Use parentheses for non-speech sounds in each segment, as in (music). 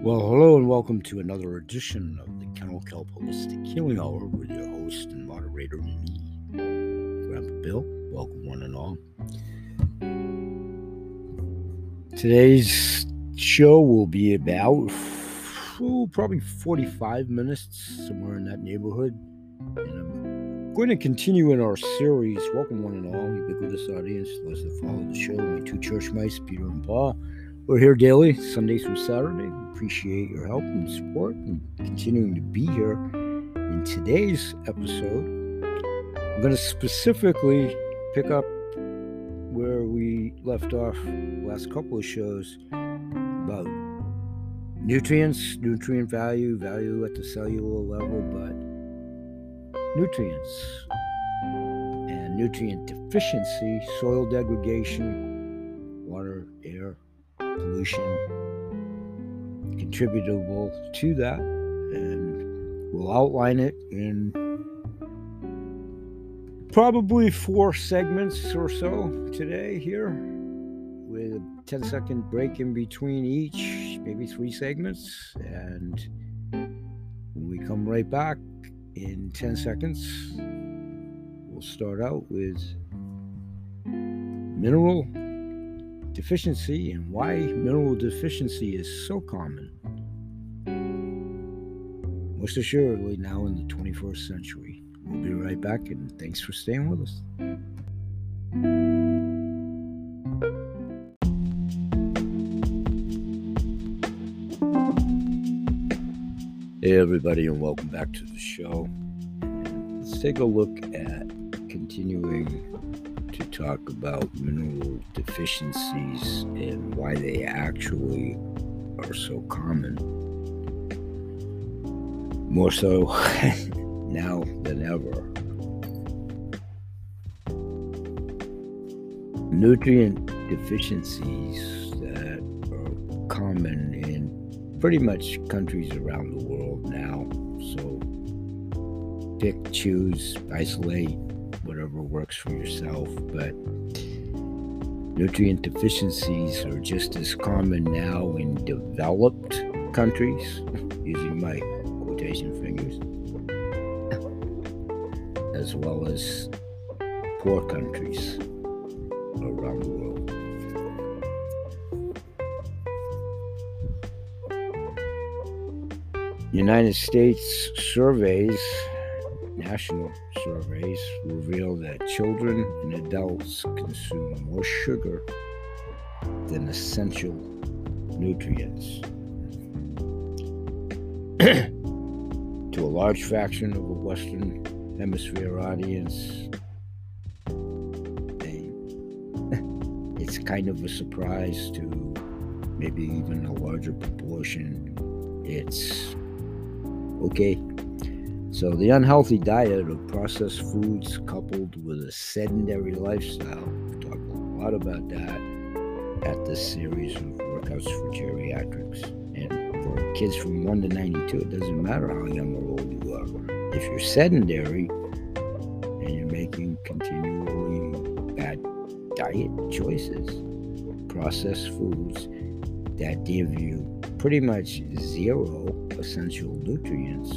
Well, hello and welcome to another edition of the Kennel Kelp Holistic Healing Hour with your host and moderator, me, Grandpa Bill. Welcome, one and all. Today's show will be about oh, probably 45 minutes, somewhere in that neighborhood. And I'm going to continue in our series. Welcome, one and all, ubiquitous audience, those that follow the show, my two church mice, Peter and Paul. We're here daily, Sunday through Saturday. Appreciate your help and support and continuing to be here. In today's episode, I'm going to specifically pick up where we left off last couple of shows about nutrients, nutrient value, value at the cellular level, but nutrients and nutrient deficiency, soil degradation, pollution contributable to that and we'll outline it in probably four segments or so today here with a 10 second break in between each maybe three segments. And when we come right back in 10 seconds we'll start out with mineral deficiency and why mineral deficiency is so common. Most assuredly, now in the 21st century. We'll be right back, and thanks for staying with us. Hey, everybody, and welcome back to the show. Let's take a look at continuing talk about mineral deficiencies and why they actually are so common. More so (laughs) now than ever. Nutrient deficiencies that are common in pretty much countries around the world now. So pick, choose, isolate, works for yourself. But nutrient deficiencies are just as common now in developed countries, (laughs) using my quotation fingers, as well as poor countries around the world. United States surveys national surveys reveal that children and adults consume more sugar than essential nutrients. (clears throat) to a large fraction of the Western Hemisphere audience, they, (laughs) it's kind of a surprise to maybe even a larger proportion. It's okay, so, the unhealthy diet of processed foods coupled with a sedentary lifestyle, we talk a lot about that at this series of workouts for geriatrics. And for kids from 1 to 92, it doesn't matter how young or old you are. If you're sedentary and you're making continually bad diet choices, processed foods that give you pretty much zero essential nutrients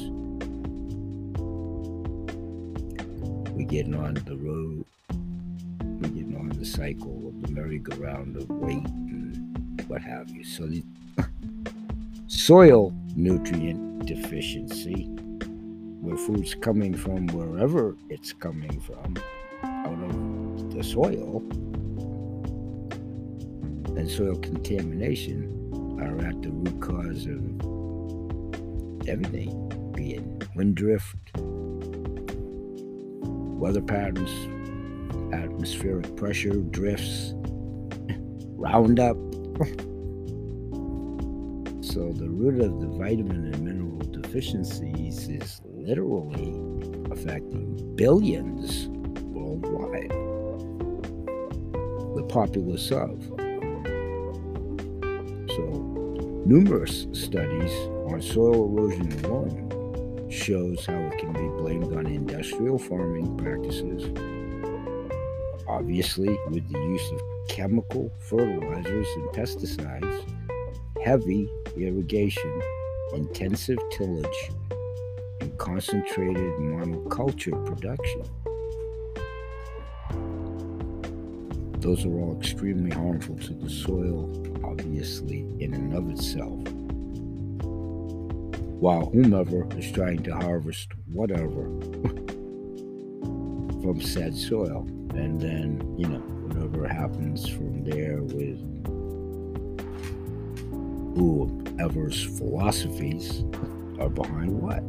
we getting on the road, We're getting on the cycle of the merry-go-round of weight and what have you. So the (laughs) soil nutrient deficiency, where food's coming from wherever it's coming from, out of the soil, and soil contamination are at the root cause of everything, be it wind drift, weather patterns, atmospheric pressure, drifts, (laughs) Roundup. (laughs) so, the root of the vitamin and mineral deficiencies is literally affecting billions worldwide. The populace of. So, numerous studies on soil erosion alone shows how it can be blamed on industrial farming practices. Obviously, with the use of chemical fertilizers and pesticides, heavy irrigation, intensive tillage, and concentrated monoculture production. Those are all extremely harmful to the soil, obviously, in and of itself. While whomever is trying to harvest whatever (laughs) from said soil, and then, you know, whatever happens from there with whoever's philosophies are behind what.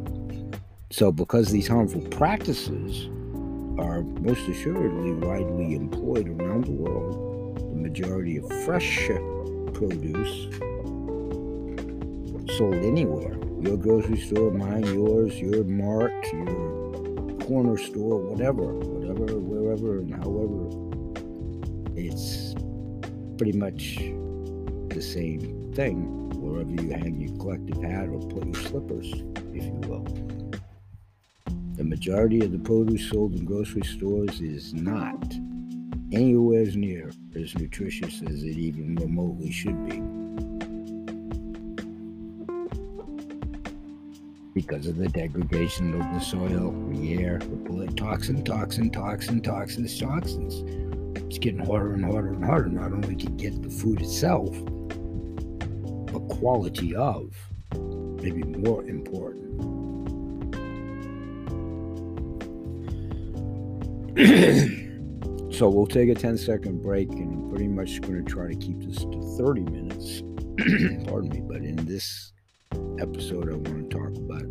So, because these harmful practices are most assuredly widely employed around the world. The majority of fresh produce sold anywhere your grocery store, mine, yours, your mart, your corner store, whatever, whatever, wherever, and however. It's pretty much the same thing wherever you hang your collective hat or put your slippers, if you will. The majority of the produce sold in grocery stores is not anywhere near as nutritious as it even remotely should be. Because of the degradation of the soil, the air, the toxin, toxin, toxin, toxins, toxins. It's getting harder and harder and harder, not only to get the food itself, but quality of, maybe more important. (clears throat) so we'll take a 10 second break and I'm pretty much going to try to keep this to 30 minutes. (clears throat) Pardon me, but in this episode, I want to talk about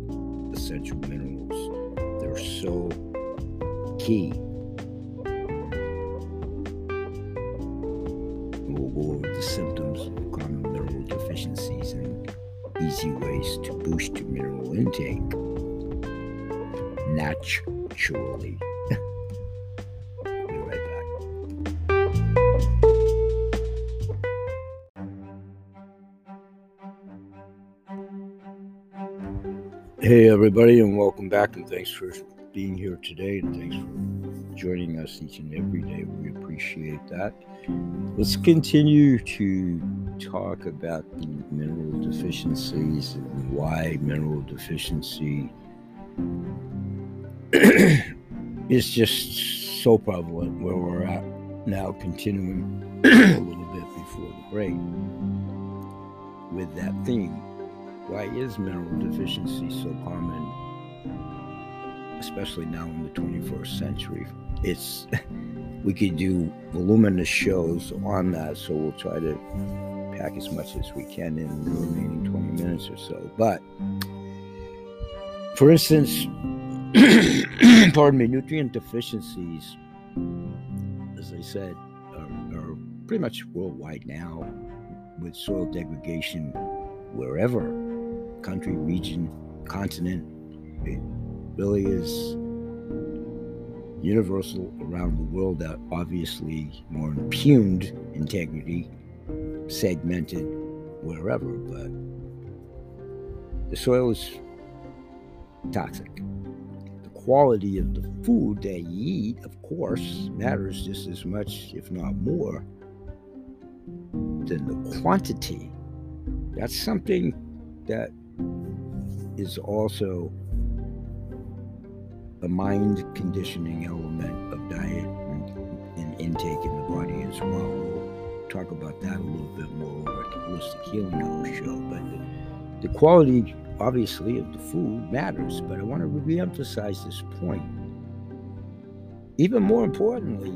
essential minerals. They're so key. We'll go over the symptoms of common mineral deficiencies and easy ways to boost your mineral intake naturally. Hey, everybody, and welcome back, and thanks for being here today, and thanks for joining us each and every day. We appreciate that. Let's continue to talk about the mineral deficiencies and why mineral deficiency (clears throat) is just so prevalent where we're at now, continuing (clears throat) a little bit before the break with that theme why is mineral deficiency so common, especially now in the 21st century? It's (laughs) we could do voluminous shows on that, so we'll try to pack as much as we can in the remaining 20 minutes or so. But for instance, (clears throat) pardon me, nutrient deficiencies, as I said, are, are pretty much worldwide now with soil degradation wherever country, region, continent. It really is universal around the world that obviously more impugned integrity, segmented wherever, but the soil is toxic. The quality of the food that you eat, of course, matters just as much, if not more, than the quantity. That's something that is also a mind conditioning element of diet and, and, intake in the body as well. We'll talk about that a little bit more at the Holistic Healing Hour show. But the, the quality, obviously, of the food matters. But I want to re-emphasize this point. Even more importantly,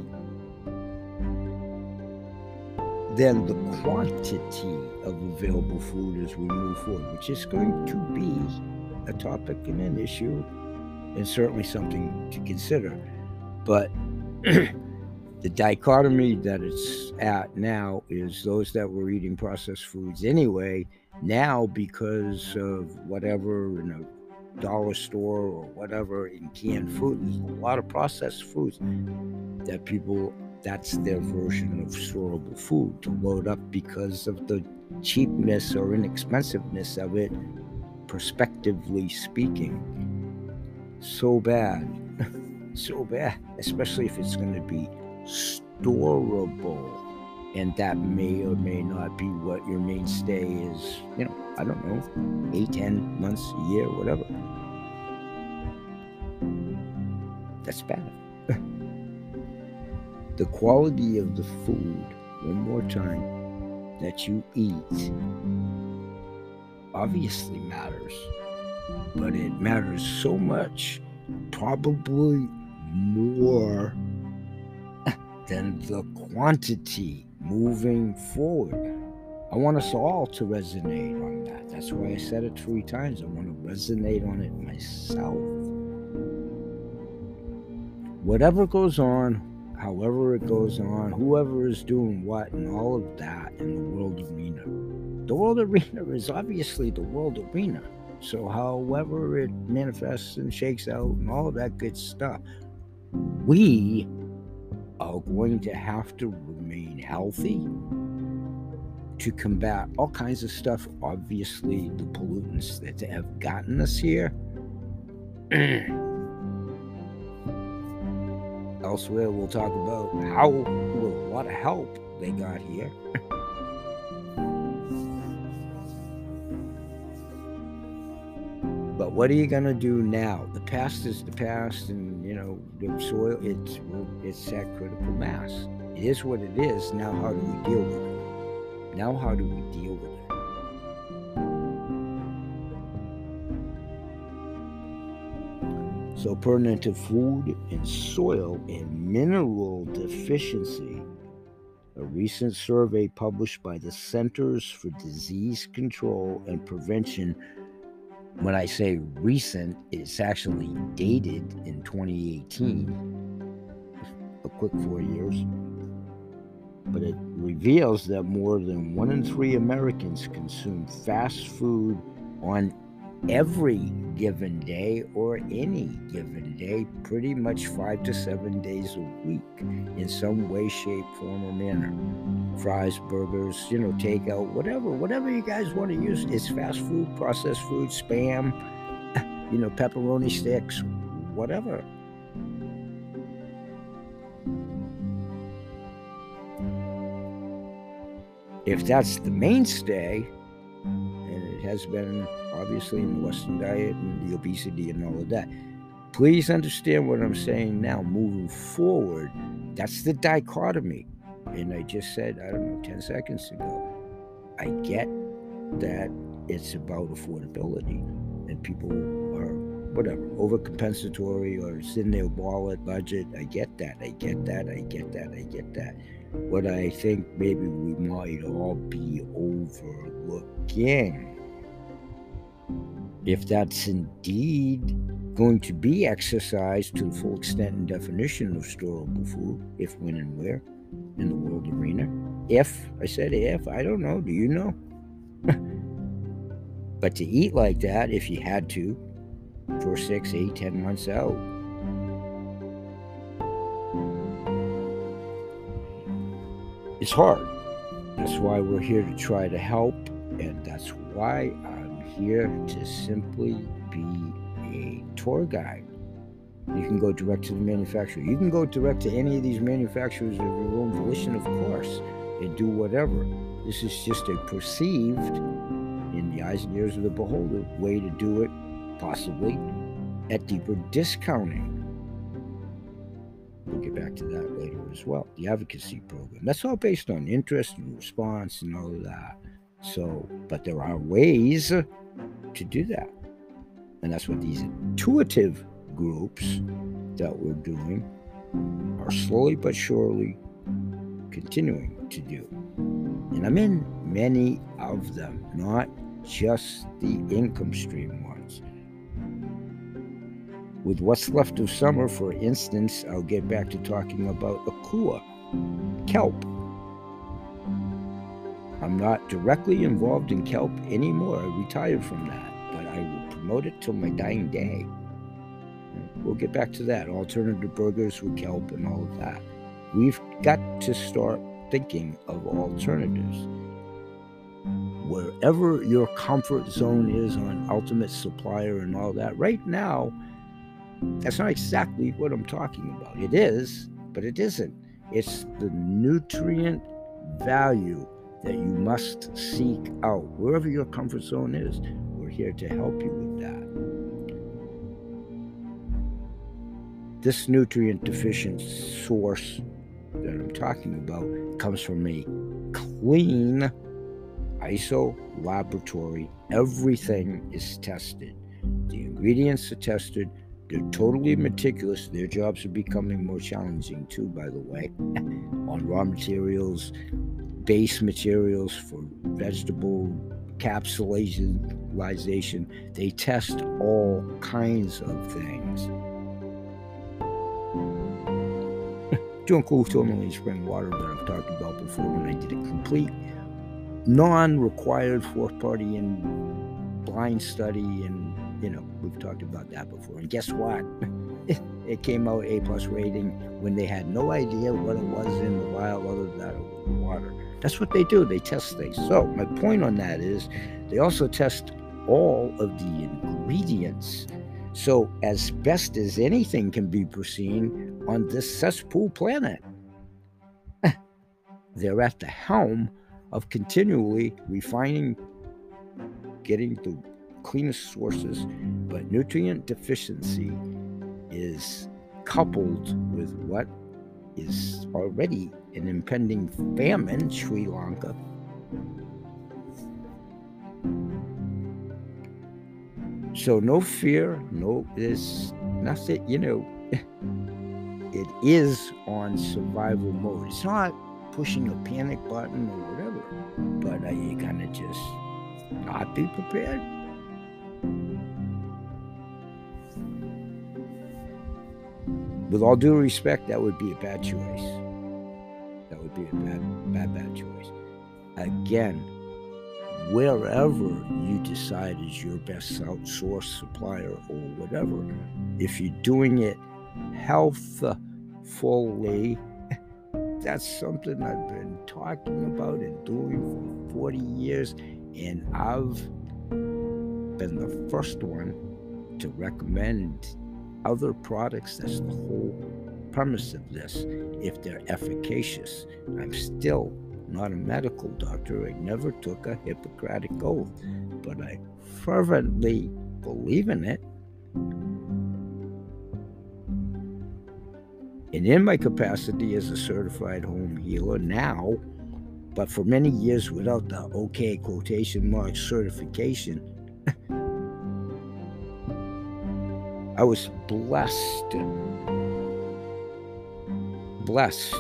than the quantity of available food as we move forward, which is going to be a topic and an issue and certainly something to consider. But (clears throat) the dichotomy that it's at now is those that were eating processed foods anyway, now because of whatever in a dollar store or whatever in canned food, there's a lot of processed foods that people that's their version of storable food to load up because of the cheapness or inexpensiveness of it, prospectively speaking. So bad. (laughs) so bad, especially if it's going to be storable and that may or may not be what your mainstay is you know i don't know eight ten months a year whatever that's bad the quality of the food one more time that you eat obviously matters but it matters so much probably more (laughs) than the quantity moving forward. I want us all to resonate on that. That's why I said it three times. I want to resonate on it myself. Whatever goes on, however it goes on, whoever is doing what, and all of that in the world arena. The world arena is obviously the world arena. So, however it manifests and shakes out and all of that good stuff, we are going to have to remain healthy to combat all kinds of stuff. Obviously, the pollutants that have gotten us here. (clears throat) Elsewhere, we'll talk about how, with what help they got here. but what are you going to do now? The past is the past, and you know the soil. It's it's at critical mass. It is what it is. Now, how do we deal with it? Now, how do we deal with it? So, pertinent to food and soil and mineral deficiency, a recent survey published by the Centers for Disease Control and Prevention. When I say recent, it's actually dated in 2018, a quick four years. But it reveals that more than one in three Americans consume fast food on every given day or any given day, pretty much five to seven days a week in some way, shape, form, or manner. Fries, burgers, you know, takeout, whatever, whatever you guys want to use. It's fast food, processed food, spam, (laughs) you know, pepperoni sticks, whatever. If that's the mainstay, and it has been obviously in the Western diet and the obesity and all of that. Please understand what I'm saying now, moving forward. That's the dichotomy. And I just said, I don't know, 10 seconds ago. I get that it's about affordability and people are whatever overcompensatory or it's in their wallet budget. I get that. I get that. I get that. I get that. What I think maybe we might all be overlooking if that's indeed going to be exercised to the full extent and definition of storable food, if, when, and where in the world arena. If, I said if, I don't know, do you know? (laughs) but to eat like that, if you had to, for six, eight, ten months out, it's hard. That's why we're here to try to help, and that's why here to simply be a tour guide. You can go direct to the manufacturer. You can go direct to any of these manufacturers of your own volition, of course, and do whatever. This is just a perceived, in the eyes and ears of the beholder, way to do it, possibly at deeper discounting. We'll get back to that later as well. The advocacy program. That's all based on interest and response and all of that. So, but there are ways to do that. And that's what these intuitive groups that we're doing are slowly but surely continuing to do. And I'm in many of them, not just the income stream ones. With what's left of summer, for instance, I'll get back to talking about Akua, kelp. I'm not directly involved in kelp anymore. I retired from that, but I will promote it till my dying day. We'll get back to that. Alternative burgers with kelp and all of that. We've got to start thinking of alternatives. Wherever your comfort zone is on ultimate supplier and all that, right now, that's not exactly what I'm talking about. It is, but it isn't. It's the nutrient value that you must seek out wherever your comfort zone is. We're here to help you with that. This nutrient deficient source that I'm talking about comes from a clean ISO laboratory. Everything is tested. The ingredients are tested. They're totally meticulous. Their jobs are becoming more challenging too, by the way, (laughs) on raw materials, base materials for vegetable capsulation. They test all kinds of things. Doing cool tourmaline spring water that I've talked about before when I did a complete non-required fourth party and blind study and you know we've talked about that before and guess what (laughs) it came out a plus rating when they had no idea what it was in the vial other than water that's what they do. They test things. So my point on that is they also test all of the ingredients. So, as best as anything can be foreseen on this cesspool planet, (laughs) they're at the helm of continually refining, getting the cleanest sources, but nutrient deficiency is coupled with what is already an impending famine, Sri Lanka, So no fear, no there's nothing, you know, (laughs) it is on survival mode. It's not pushing a panic button or whatever, but are you gonna just not be prepared? With all due respect, that would be a bad choice. That would be a bad, bad, bad choice. Again, wherever you decide is your best source supplier or whatever. If you're doing it healthfully, (laughs) that's something I've been talking about and doing for 40 years, and I've been the first one to recommend other products. That's the whole premise of this. If they're efficacious, I'm still not a medical doctor. I never took a Hippocratic oath, but I fervently believe in it. And in my capacity as a certified home healer now, but for many years without the OK quotation mark certification, (laughs) I was blessed. Blessed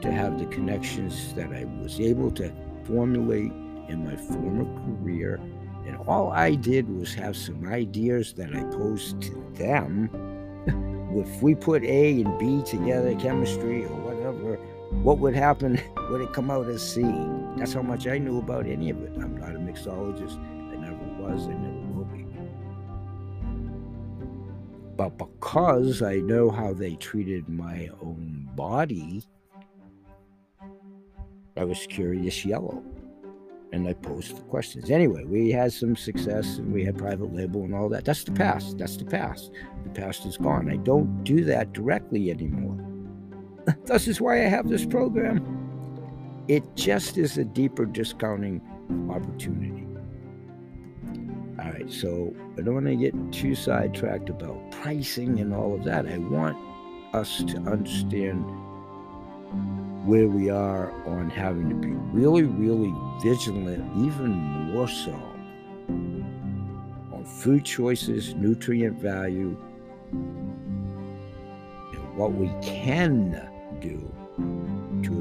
to have the connections that I was able to formulate in my former career. And all I did was have some ideas that I posed to them. (laughs) if we put A and B together, chemistry or whatever, what would happen? (laughs) Would it come out as C? That's how much I knew about any of it. I'm not a mixologist. I never was. I never But because I know how they treated my own body, I was curious yellow. And I posed the questions. Anyway, we had some success and we had private label and all that. That's the past. That's the past. The past is gone. I don't do that directly anymore. (laughs) this is why I have this program. It just is a deeper discounting opportunity. All right, so I don't want to get too sidetracked about pricing and all of that. I want us to understand where we are on having to be really, really vigilant, even more so on food choices, nutrient value, and what we can do to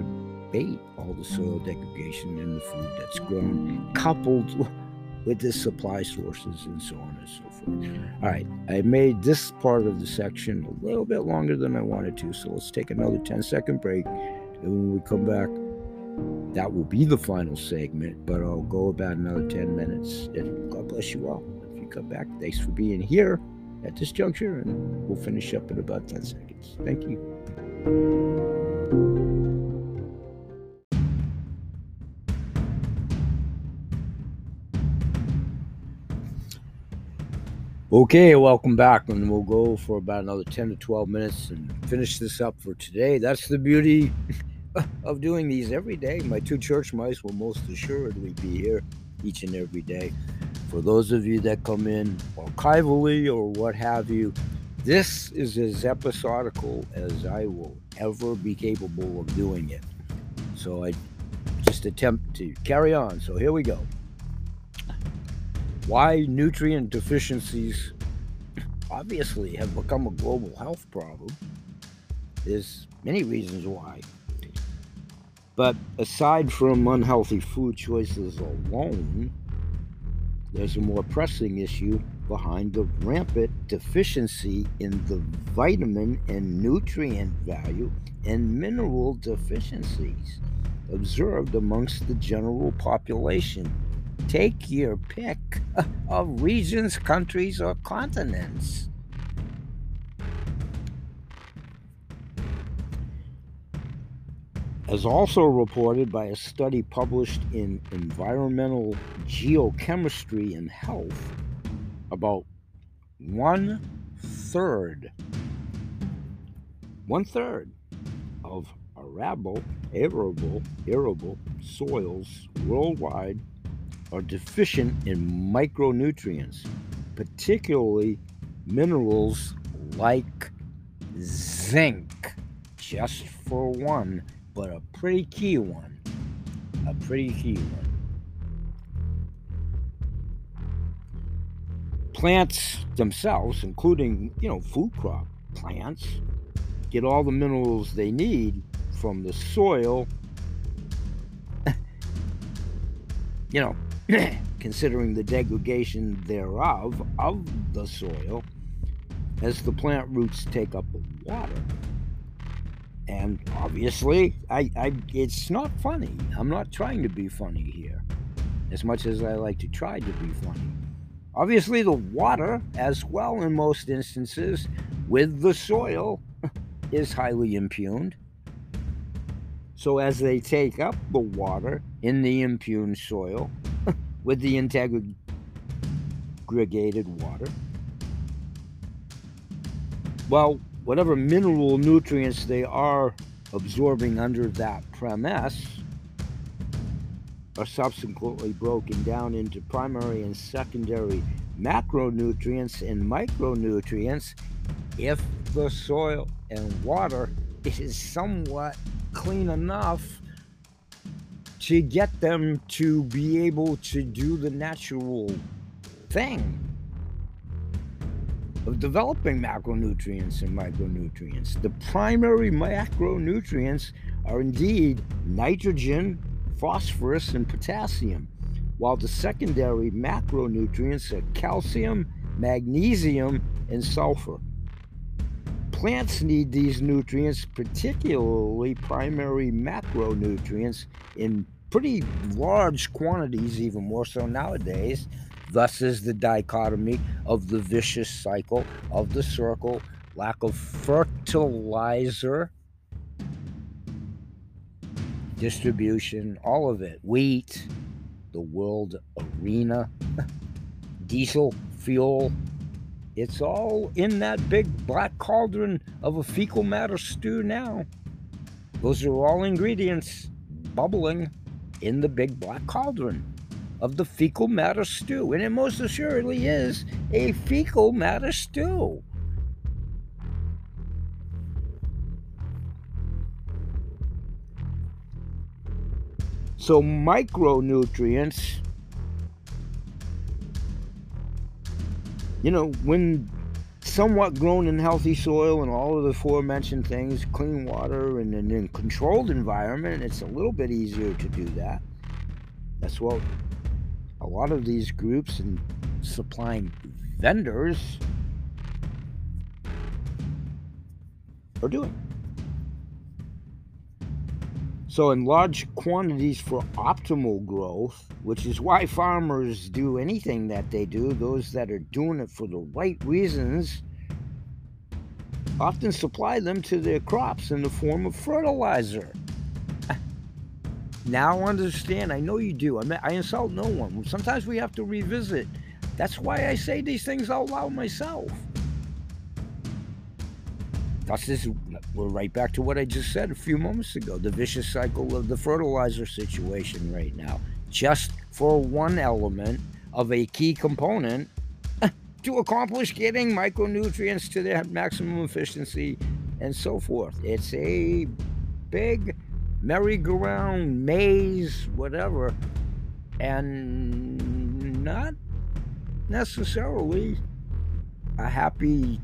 abate all the soil degradation in the food that's grown, coupled with the supply sources and so on and so forth. Mm-hmm. All right, I made this part of the section a little bit longer than I wanted to, so let's take another 10 second break and when we come back, that will be the final segment, but I'll go about another 10 minutes. And God bless you all. If you come back, thanks for being here at this juncture, and we'll finish up in about 10 seconds. Thank you. Okay, welcome back, and we'll go for about another 10 to 12 minutes and finish this up for today. That's the beauty (laughs) of doing these every day. My two church mice will most assuredly be here each and every day. For those of you that come in archivally or what have you, this is as episodical as I will ever be capable of doing it. So I just attempt to carry on. So here we go. Why nutrient deficiencies obviously have become a global health problem. There's many reasons why. But aside from unhealthy food choices alone, there's a more pressing issue behind the rampant deficiency in the vitamin and nutrient value and mineral deficiencies observed amongst the general population. Take your pick of regions, countries, or continents. As also reported by a study published in Environmental Geochemistry and Health, about one third, one third of arable, arable, arable soils worldwide are deficient in micronutrients, particularly minerals like zinc, just for one, but a pretty key one. A pretty key one. Plants themselves, including, you know, food crop plants, get all the minerals they need from the soil. (laughs) you know, (coughs) considering the degradation thereof of the soil as the plant roots take up the water. And obviously, I, I it's not funny. I'm not trying to be funny here, as much as I like to try to be funny. Obviously, the water, as well in most instances, with the soil, (laughs) is highly impugned. So, as they take up the water in the impugned soil, with the integrated water. Well, whatever mineral nutrients they are absorbing under that premise are subsequently broken down into primary and secondary macronutrients and micronutrients if the soil and water (laughs) is somewhat clean enough to get them to be able to do the natural thing of developing macronutrients and micronutrients. The primary macronutrients are indeed nitrogen, phosphorus, and potassium, while the secondary macronutrients are calcium, magnesium, and sulfur. Plants need these nutrients, particularly primary macronutrients, in pretty large quantities, even more so nowadays. Thus is the dichotomy of the vicious cycle of the circle, lack of fertilizer, distribution, all of it. Wheat, the world arena, (laughs) diesel fuel, it's all in that big black cauldron of a fecal matter stew now. Those are all ingredients bubbling in the big black cauldron of the fecal matter stew. And it most assuredly is a fecal matter stew. So, micronutrients you know, when somewhat grown in healthy soil and all of the aforementioned things, clean water and, in controlled environment, it's a little bit easier to do that. That's what a lot of these groups and supplying vendors are doing. So, in large quantities for optimal growth, which is why farmers do anything that they do, those that are doing it for the right reasons often supply them to their crops in the form of fertilizer. Now understand, I know you do. I, mean, I insult no one. Sometimes we have to revisit. That's why I say these things out loud myself. Thus, is we're right back to what I just said a few moments ago the vicious cycle of the fertilizer situation right now. Just for one element of a key component (laughs) to accomplish getting micronutrients to their maximum efficiency and so forth. It's a big merry-go-round maze, whatever, and not necessarily a happy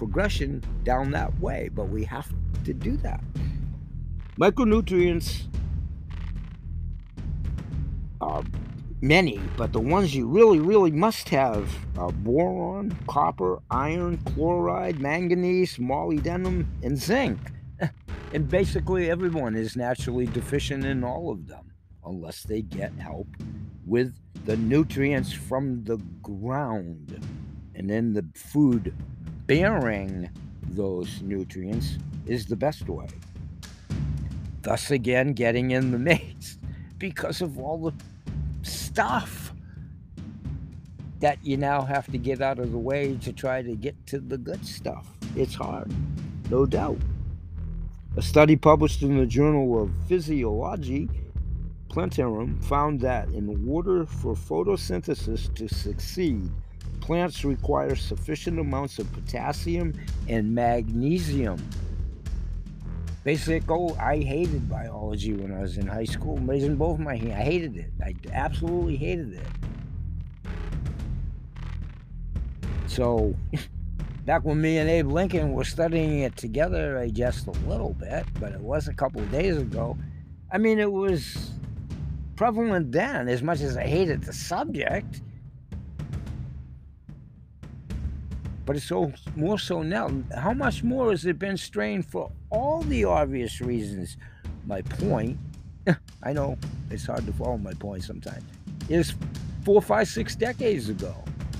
progression down that way, but we have to do that. Micronutrients are many, but the ones you really, really must have are boron, copper, iron, chloride, manganese, molybdenum, and zinc. (laughs) And basically, everyone is naturally deficient in all of them unless they get help with the nutrients from the ground. And then the food bearing those nutrients is the best way. Thus, again, getting in the maze because of all the stuff that you now have to get out of the way to try to get to the good stuff. It's hard, no doubt. A study published in the Journal of Physiologia Plantarum found that in order for photosynthesis to succeed, plants require sufficient amounts of potassium and magnesium. Basic, oh, I hated biology when I was in high school. raising both my hands. I hated it. I absolutely hated it. So, (laughs) back when me and Abe Lincoln were studying it together, I just a little bit, but it was a couple of days ago. I mean, it was prevalent then, as much as I hated the subject. But it's so more so now. How much more has it been strained for all the obvious reasons? My point, (laughs) I know it's hard to follow my point sometimes, is four, five, six decades ago.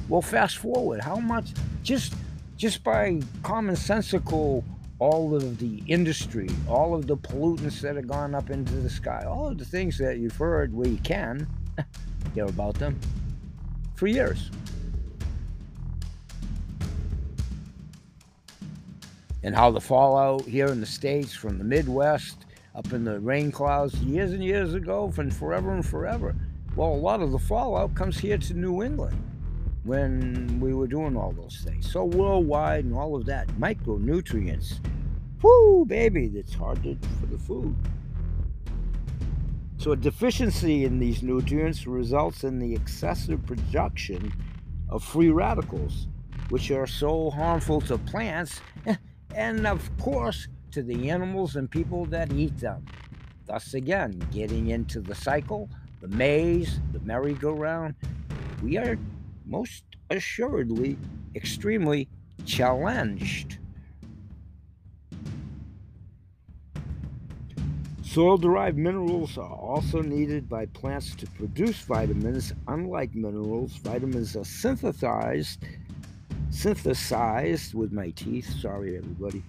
Well, fast forward, how much just just by commonsensical all of the industry, all of the pollutants that have gone up into the sky, all of the things that you've heard where you can (laughs) hear about them for years. And how the fallout here in the States from the Midwest up in the rain clouds years and years ago, from forever and forever. Well, a lot of the fallout comes here to New England when we were doing all those things. So worldwide and all of that, micronutrients. Whoo, baby, that's hard to, for the food. So a deficiency in these nutrients results in the excessive production of free radicals, which are so harmful to plants eh, and, of course, to the animals and people that eat them. Thus, again, getting into the cycle, the maze, the merry-go-round, we are most assuredly extremely challenged. Soil derived minerals are also needed by plants to produce vitamins. Unlike minerals, vitamins are synthesized, synthesized with my teeth, sorry everybody,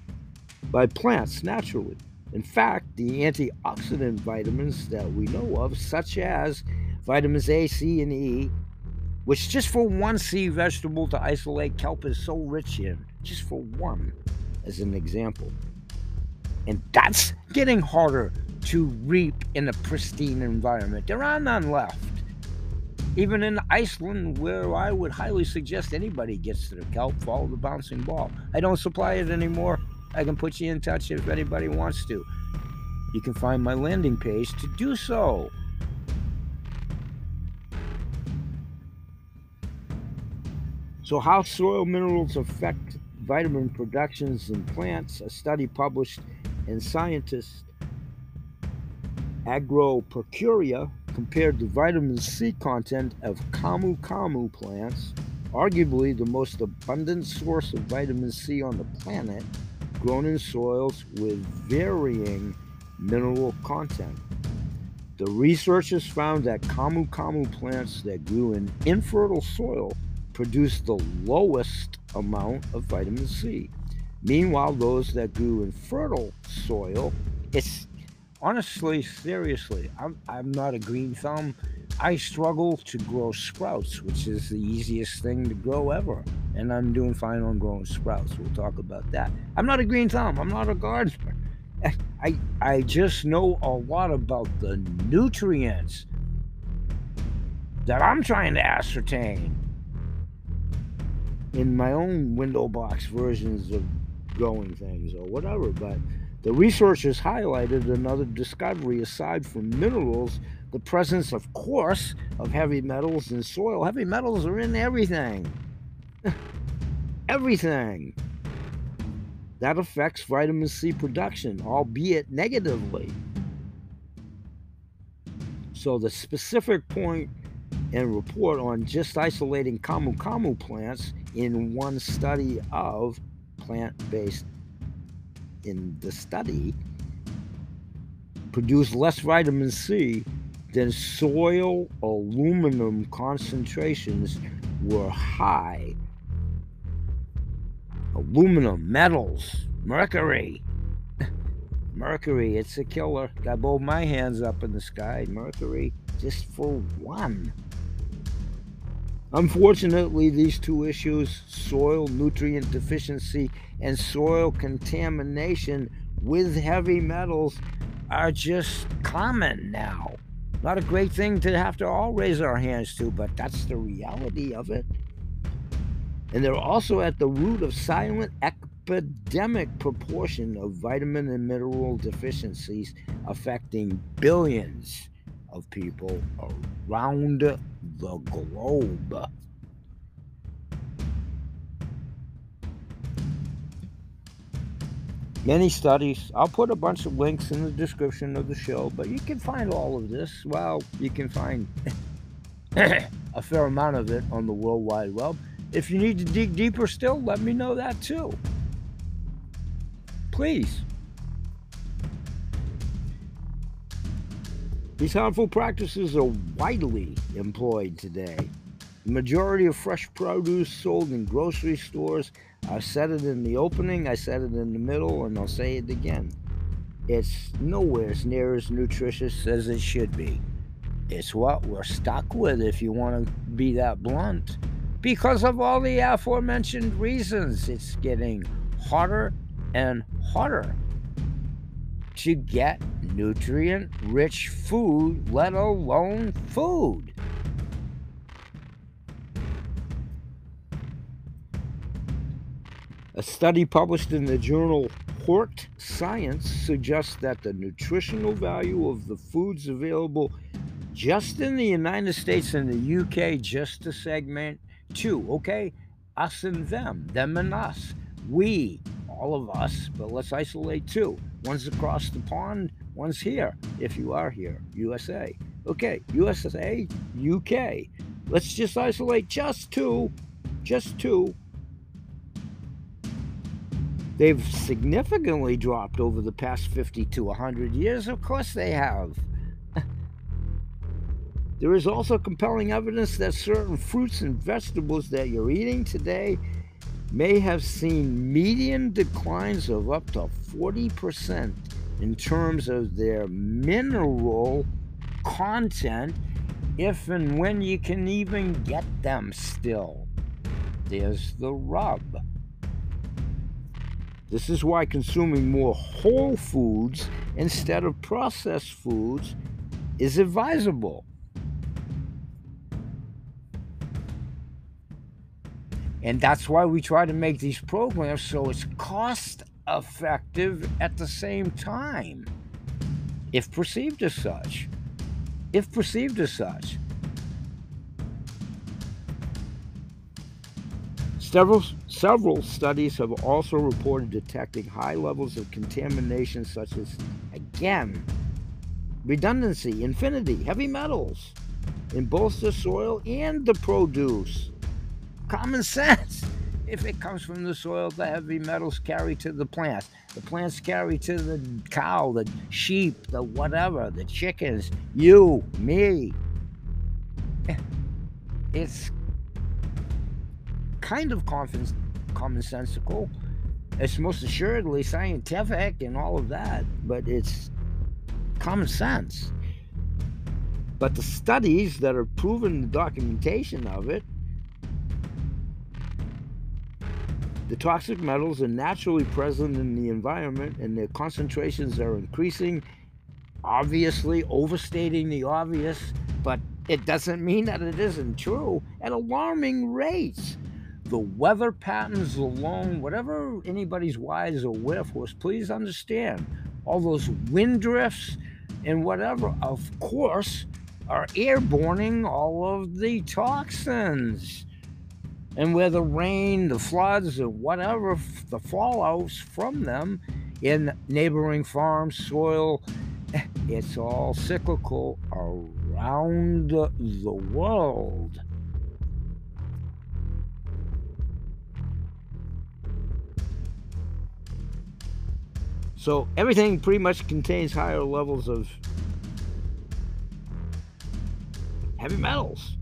by plants naturally. In fact, the antioxidant vitamins that we know of, such as vitamins A, C, and E, which just for one sea vegetable to isolate, kelp is so rich in, just for one, as an example. And that's getting harder to reap in a pristine environment. There are none left. Even in Iceland, where I would highly suggest anybody gets to the kelp, follow the bouncing ball. I don't supply it anymore. I can put you in touch if anybody wants to. You can find my landing page to do so. So, how soil minerals affect vitamin productions in plants, a study published in Scientia Agropecuaria compared the vitamin C content of camu camu plants, arguably the most abundant source of vitamin C on the planet, grown in soils with varying mineral content. The researchers found that camu camu plants that grew in infertile soil produced the lowest amount of vitamin C. Meanwhile, those that grew in fertile soil, it's honestly, seriously, I'm, I'm not a green thumb, I struggle to grow sprouts, which is the easiest thing to grow ever. And I'm doing fine on growing sprouts. We'll talk about that. I'm not a green thumb. I'm not a gardener. I I just know a lot about the nutrients that I'm trying to ascertain in my own window box versions of growing things or whatever. But the research has highlighted another discovery aside from minerals, the presence, of course, of heavy metals in soil. Heavy metals are in everything. (laughs) everything. That affects vitamin C production, albeit negatively. So the specific point and report on just isolating camu camu plants in one study of plant-based in the study produced less vitamin C than soil aluminum concentrations were high aluminum, metals, mercury. (laughs) mercury, it's a killer. Got both my hands up in the sky. Mercury, just for one. Unfortunately, these two issues soil nutrient deficiency and soil contamination with heavy metals are just common now. Not a great thing to have to all raise our hands to, but that's the reality of it. And they're also at the root of silent epidemic proportion of vitamin and mineral deficiencies affecting billions of people around the globe. Many studies, I'll put a bunch of links in the description of the show, but you can find all of this. Well, you can find (coughs) a fair amount of it on the World Wide Web. If you need to dig deeper still, let me know that too. Please. These harmful practices are widely employed today. The majority of fresh produce sold in grocery stores, I said it in the opening, I said it in the middle, and I'll say it again. It's nowhere as near as nutritious as it should be. It's what we're stuck with if you want to be that blunt because of all the aforementioned reasons. It's getting hotter and hotter to get nutrient rich food, let alone food. A study published in the journal Hort Science suggests that the nutritional value of the foods available just in the United States and the UK, just to segment two, okay? Us and them, them and us. We, all of us, but let's isolate two. One's across the pond, one's here, if you are here, USA. Okay, USA, UK. Let's just isolate just two, just two. They've significantly dropped over the past 50 to 100 years. Of course they have. There is also compelling evidence that certain fruits and vegetables that you're eating today may have seen median declines of up to 40% in terms of their mineral content if and when you can even get them still. There's the rub. This is why consuming more whole foods instead of processed foods is advisable. And that's why we try to make these programs so it's cost effective at the same time, if perceived as such. If perceived as such. Several, several studies have also reported detecting high levels of contamination, such as, again, redundancy, infinity, heavy metals in both the soil and the produce common sense. If it comes from the soil, the heavy metals carry to the plants. The plants carry to the cow, the sheep, the whatever, the chickens, you, me. It's kind of common, commonsensical. It's most assuredly scientific and all of that, but it's common sense. But the studies that are proven the documentation of it, the toxic metals are naturally present in the environment and their concentrations are increasing, obviously overstating the obvious, but it doesn't mean that it isn't true at alarming rates. The weather patterns alone, whatever anybody's wise or was, please understand all those wind drifts and whatever, of course, are airborning all of the toxins. And where the rain, the floods, or whatever, the fallouts from them in neighboring farms, soil, (laughs) it's all cyclical around the world. So everything pretty much contains higher levels of heavy metals.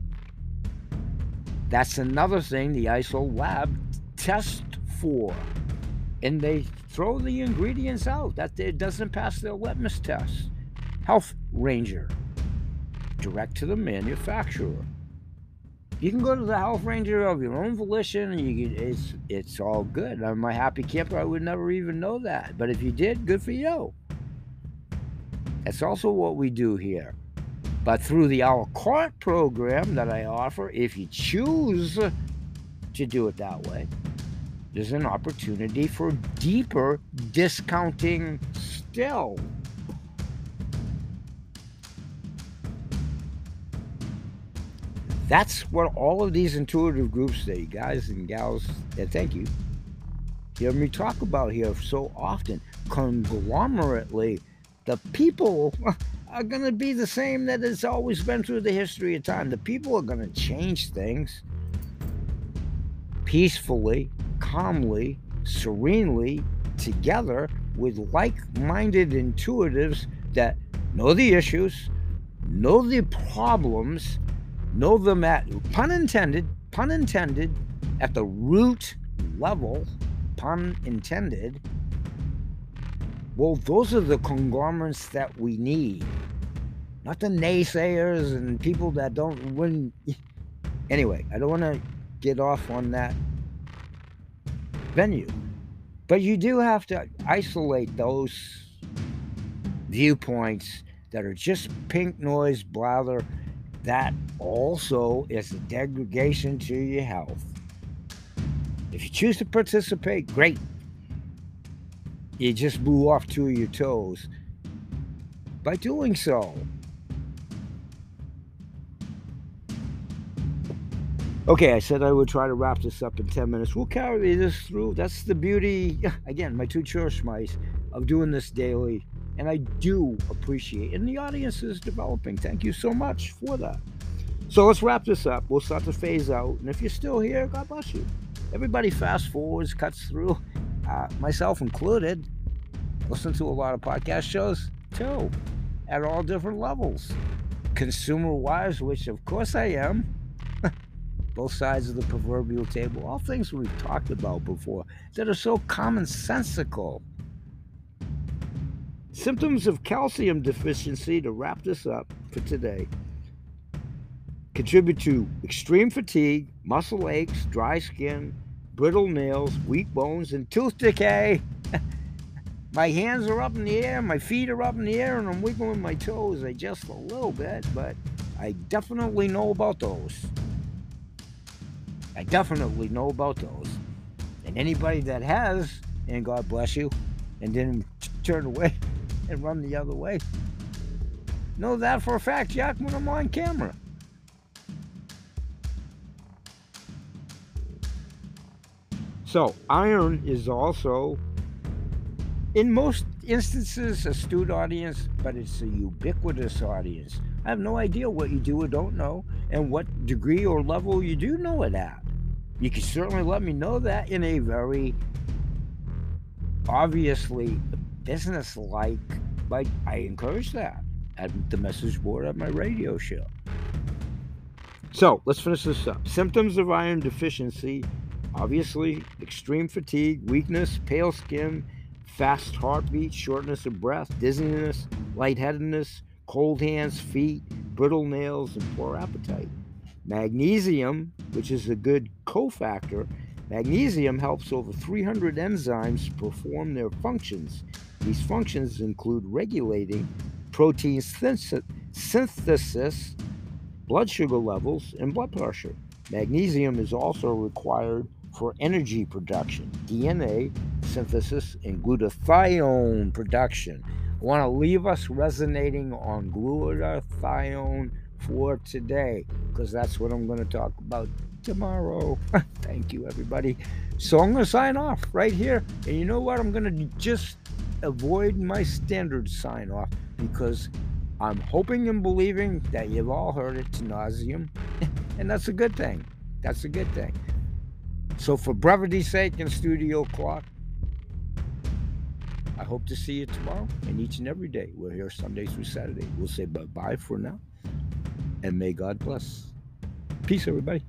That's another thing the ISO lab tests for. And they throw the ingredients out that it doesn't pass their litmus test. Health Ranger, direct to the manufacturer. You can go to the Health Ranger of your own volition, and you can, it's it's all good. I'm a happy camper. I would never even know that, but if you did, good for you. That's also what we do here. But through the la carte program that I offer, if you choose to do it that way, there's an opportunity for deeper discounting still. That's what all of these intuitive groups say, guys and gals, and thank you. Hear me talk about here so often. Conglomerately, the people (laughs) are going to be the same that it's always been through the history of time. The people are going to change things peacefully, calmly, serenely, together with like minded intuitives that know the issues, know the problems, know them at, pun intended, pun intended, at the root level, pun intended, well, those are the conglomerates that we need, not the naysayers and people that don't win. (laughs) Anyway, I don't want to get off on that venue, but you do have to isolate those viewpoints that are just pink noise blather. That also is a degradation to your health. If you choose to participate, great you just blew off two of your toes by doing so. Okay, I said I would try to wrap this up in 10 minutes. We'll carry this through. That's the beauty, (laughs) again, my two church mice, of doing this daily. And I do appreciate And the audience is developing. Thank you so much for that. So let's wrap this up. We'll start to phase out. And if you're still here, God bless you. Everybody fast forwards, cuts through uh, myself included, listen to a lot of podcast shows too, at all different levels. Consumer wise, which of course I am, (laughs) both sides of the proverbial table, all things we've talked about before that are so commonsensical. Symptoms of calcium deficiency, to wrap this up for today, contribute to extreme fatigue, muscle aches, dry skin, brittle nails, weak bones, and tooth decay. (laughs) my hands are up in the air, my feet are up in the air, and I'm wiggling my toes I just a little bit, but I definitely know about those. I definitely know about those. And anybody that has, and God bless you, and didn't turn away (laughs) and run the other way, know that for a fact, Jack, when I'm on camera. So, iron is also, in most instances, a astute audience, but it's a ubiquitous audience. I have no idea what you do or don't know, and what degree or level you do know it at. You can certainly let me know that in a very obviously business like, but I encourage that at the message board at my radio show. So let's finish this up. Symptoms of iron deficiency Obviously, extreme fatigue, weakness, pale skin, fast heartbeat, shortness of breath, dizziness, lightheadedness, cold hands, feet, brittle nails, and poor appetite. Magnesium, which is a good cofactor, magnesium helps over 300 enzymes perform their functions. These functions include regulating protein synthesis, blood sugar levels, and blood pressure. Magnesium is also required for energy production, DNA synthesis, and glutathione production. I want to leave us resonating on glutathione for today because that's what I'm going to talk about tomorrow. (laughs) Thank you, everybody. So I'm going to sign off right here. And you know what? I'm going to just avoid my standard sign off because I'm hoping and believing that you've all heard it to nauseum. (laughs) and that's a good thing. That's a good thing. So, for brevity's sake and studio clock, I hope to see you tomorrow and each and every day. We're here Sunday through Saturday. We'll say bye bye for now and may God bless. Peace, everybody.